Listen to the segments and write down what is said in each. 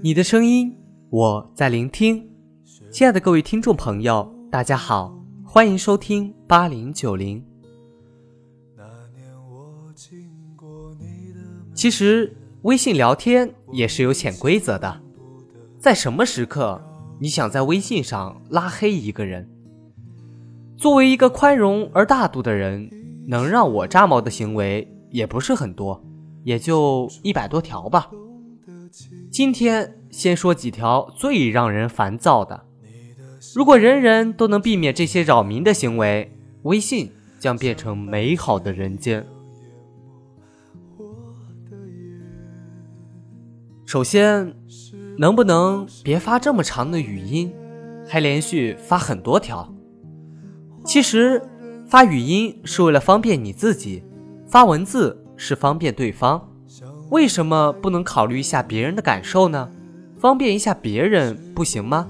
你的声音，我在聆听。亲爱的各位听众朋友，大家好，欢迎收听八零九零。其实微信聊天也是有潜规则的，在什么时刻你想在微信上拉黑一个人？作为一个宽容而大度的人，能让我炸毛的行为也不是很多，也就一百多条吧。今天先说几条最让人烦躁的。如果人人都能避免这些扰民的行为，微信将变成美好的人间。首先，能不能别发这么长的语音，还连续发很多条？其实，发语音是为了方便你自己，发文字是方便对方。为什么不能考虑一下别人的感受呢？方便一下别人不行吗？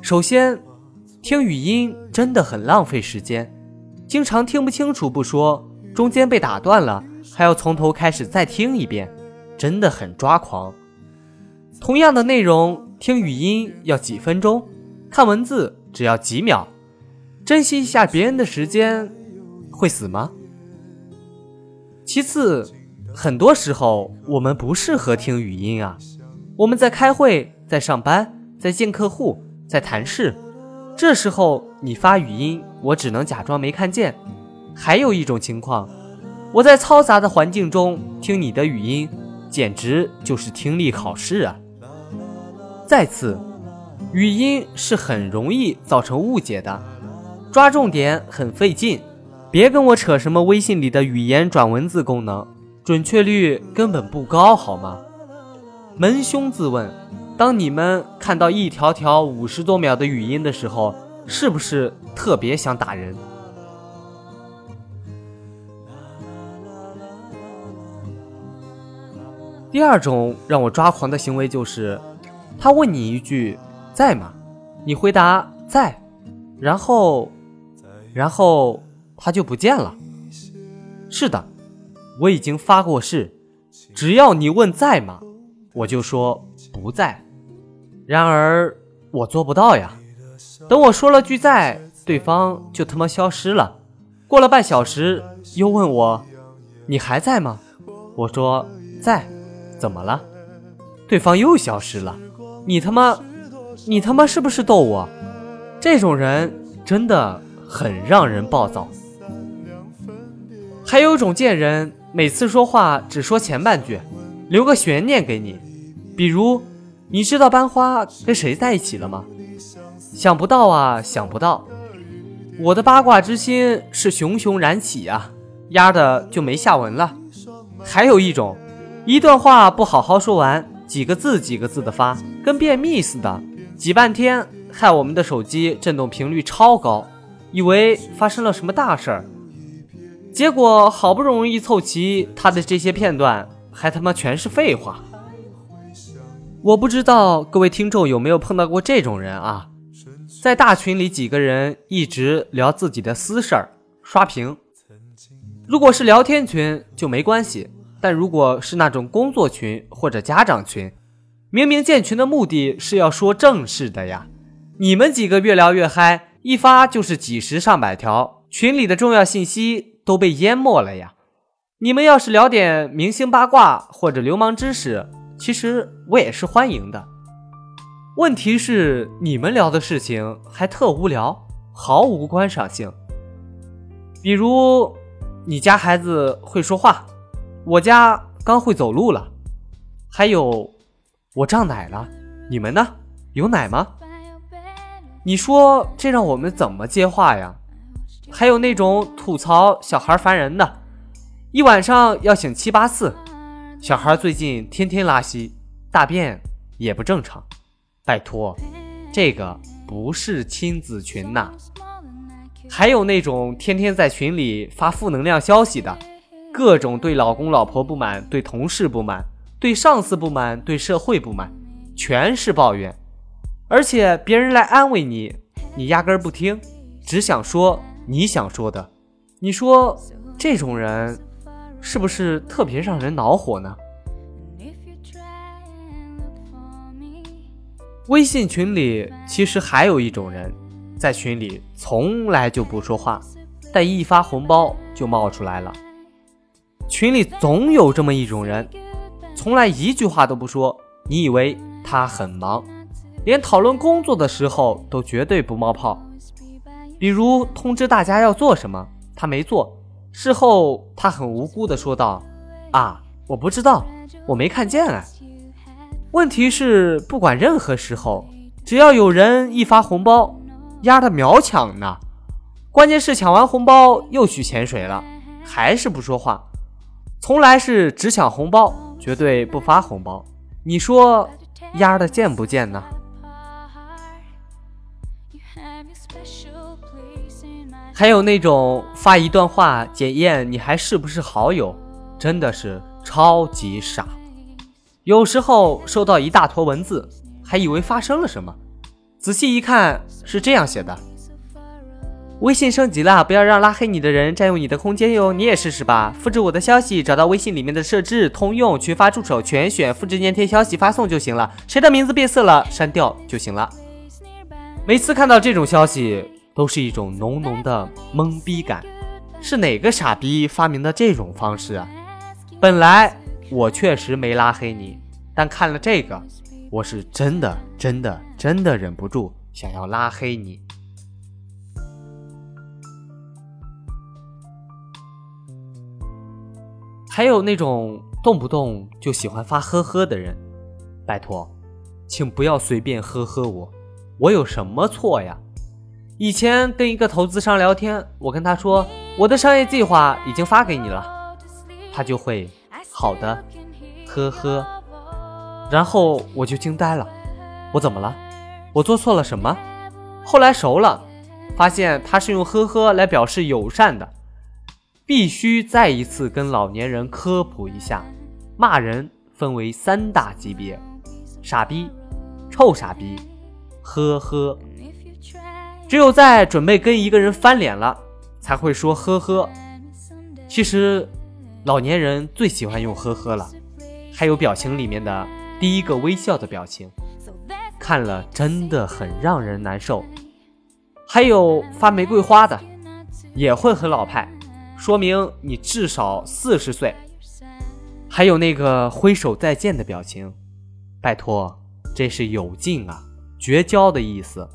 首先，听语音真的很浪费时间，经常听不清楚不说，中间被打断了还要从头开始再听一遍，真的很抓狂。同样的内容，听语音要几分钟，看文字只要几秒，珍惜一下别人的时间，会死吗？其次。很多时候我们不适合听语音啊，我们在开会，在上班，在见客户，在谈事，这时候你发语音，我只能假装没看见。还有一种情况，我在嘈杂的环境中听你的语音，简直就是听力考试啊。再次，语音是很容易造成误解的，抓重点很费劲，别跟我扯什么微信里的语言转文字功能。准确率根本不高，好吗？扪胸自问，当你们看到一条条五十多秒的语音的时候，是不是特别想打人？第二种让我抓狂的行为就是，他问你一句“在吗”，你回答“在”，然后，然后他就不见了。是的。我已经发过誓，只要你问在吗，我就说不在。然而我做不到呀。等我说了句在，对方就他妈消失了。过了半小时，又问我，你还在吗？我说在。怎么了？对方又消失了。你他妈，你他妈是不是逗我？这种人真的很让人暴躁。还有一种贱人。每次说话只说前半句，留个悬念给你，比如你知道班花跟谁在一起了吗？想不到啊，想不到，我的八卦之心是熊熊燃起呀，压的就没下文了。还有一种，一段话不好好说完，几个字几个字的发，跟便秘似的，挤半天，害我们的手机震动频率超高，以为发生了什么大事儿。结果好不容易凑齐他的这些片段，还他妈全是废话。我不知道各位听众有没有碰到过这种人啊，在大群里几个人一直聊自己的私事儿，刷屏。如果是聊天群就没关系，但如果是那种工作群或者家长群，明明建群的目的是要说正事的呀，你们几个越聊越嗨，一发就是几十上百条，群里的重要信息。都被淹没了呀！你们要是聊点明星八卦或者流氓知识，其实我也是欢迎的。问题是你们聊的事情还特无聊，毫无观赏性。比如，你家孩子会说话，我家刚会走路了。还有，我胀奶了，你们呢？有奶吗？你说这让我们怎么接话呀？还有那种吐槽小孩烦人的，一晚上要醒七八次。小孩最近天天拉稀，大便也不正常。拜托，这个不是亲子群呐。还有那种天天在群里发负能量消息的，各种对老公老婆不满，对同事不满，对上司不满，对社会不满，全是抱怨。而且别人来安慰你，你压根儿不听，只想说。你想说的，你说这种人是不是特别让人恼火呢？微信群里其实还有一种人，在群里从来就不说话，但一发红包就冒出来了。群里总有这么一种人，从来一句话都不说，你以为他很忙，连讨论工作的时候都绝对不冒泡。比如通知大家要做什么，他没做，事后他很无辜的说道：“啊，我不知道，我没看见啊。”问题是，不管任何时候，只要有人一发红包，丫的秒抢呢。关键是抢完红包又去潜水了，还是不说话。从来是只抢红包，绝对不发红包。你说丫的贱不贱呢？还有那种发一段话检验你还是不是好友，真的是超级傻。有时候收到一大坨文字，还以为发生了什么，仔细一看是这样写的：微信升级了，不要让拉黑你的人占用你的空间哟。你也试试吧，复制我的消息，找到微信里面的设置，通用、群发助手全选，复制粘贴消息发送就行了。谁的名字变色了，删掉就行了。每次看到这种消息，都是一种浓浓的懵逼感。是哪个傻逼发明的这种方式啊？本来。我确实没拉黑你，但看了这个，我是真的、真的、真的忍不住想要拉黑你。还有那种动不动就喜欢发呵呵的人，拜托，请不要随便呵呵我，我有什么错呀？以前跟一个投资商聊天，我跟他说我的商业计划已经发给你了，他就会。好的，呵呵，然后我就惊呆了，我怎么了？我做错了什么？后来熟了，发现他是用呵呵来表示友善的。必须再一次跟老年人科普一下，骂人分为三大级别：傻逼、臭傻逼、呵呵。只有在准备跟一个人翻脸了，才会说呵呵。其实。老年人最喜欢用呵呵了，还有表情里面的第一个微笑的表情，看了真的很让人难受。还有发玫瑰花的，也会很老派，说明你至少四十岁。还有那个挥手再见的表情，拜托，这是有劲啊，绝交的意思。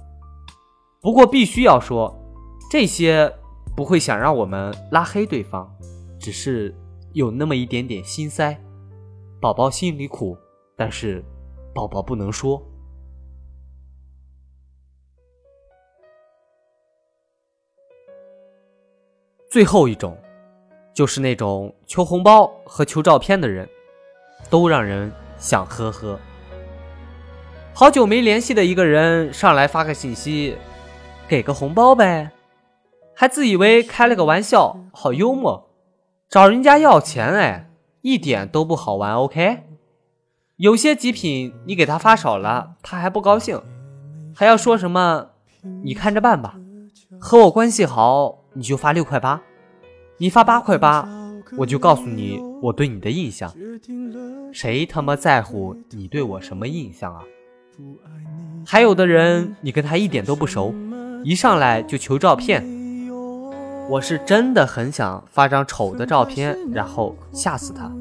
不过必须要说，这些不会想让我们拉黑对方，只是。有那么一点点心塞，宝宝心里苦，但是宝宝不能说。最后一种，就是那种求红包和求照片的人，都让人想呵呵。好久没联系的一个人上来发个信息，给个红包呗，还自以为开了个玩笑，好幽默。找人家要钱哎，一点都不好玩。OK，有些极品你给他发少了，他还不高兴，还要说什么你看着办吧。和我关系好，你就发六块八，你发八块八，我就告诉你我对你的印象。谁他妈在乎你对我什么印象啊？还有的人你跟他一点都不熟，一上来就求照片。我是真的很想发张丑的照片，然后吓死他。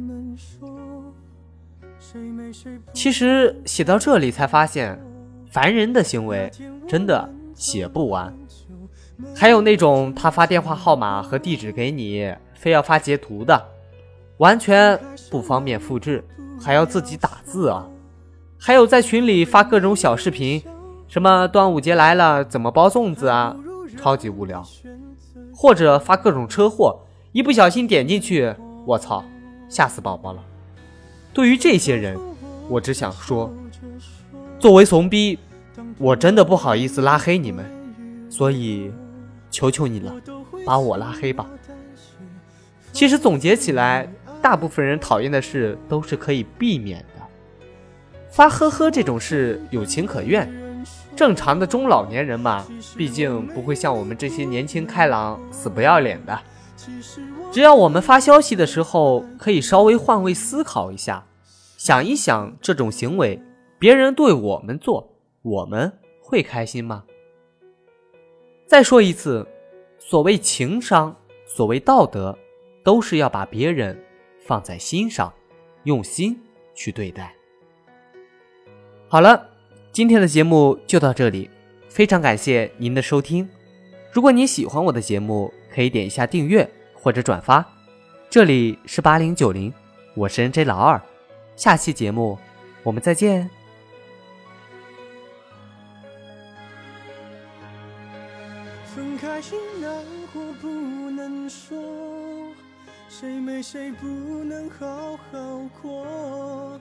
其实写到这里才发现，烦人的行为真的写不完。还有那种他发电话号码和地址给你，非要发截图的，完全不方便复制，还要自己打字啊。还有在群里发各种小视频，什么端午节来了怎么包粽子啊，超级无聊。或者发各种车祸，一不小心点进去，我操，吓死宝宝了。对于这些人，我只想说，作为怂逼，我真的不好意思拉黑你们，所以求求你了，把我拉黑吧。其实总结起来，大部分人讨厌的事都是可以避免的。发呵呵这种事有情可原。正常的中老年人嘛，毕竟不会像我们这些年轻开朗、死不要脸的。只要我们发消息的时候可以稍微换位思考一下，想一想这种行为，别人对我们做，我们会开心吗？再说一次，所谓情商，所谓道德，都是要把别人放在心上，用心去对待。好了，今天的节目就到这里，非常感谢您的收听。如果您喜欢我的节目，可以点一下订阅或者转发。这里是八零九零，我是 NJ 老二，下期节目我们再见。分开时难过不能说，谁没谁不能好好过。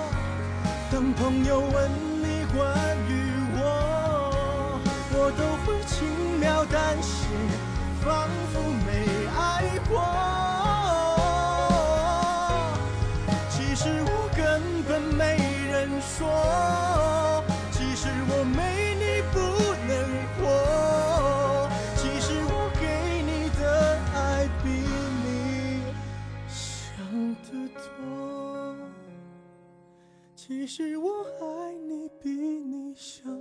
当朋友问你关于我，我都会轻描淡写，仿佛没爱过。其实我根本没人说，其实我爱你比你想。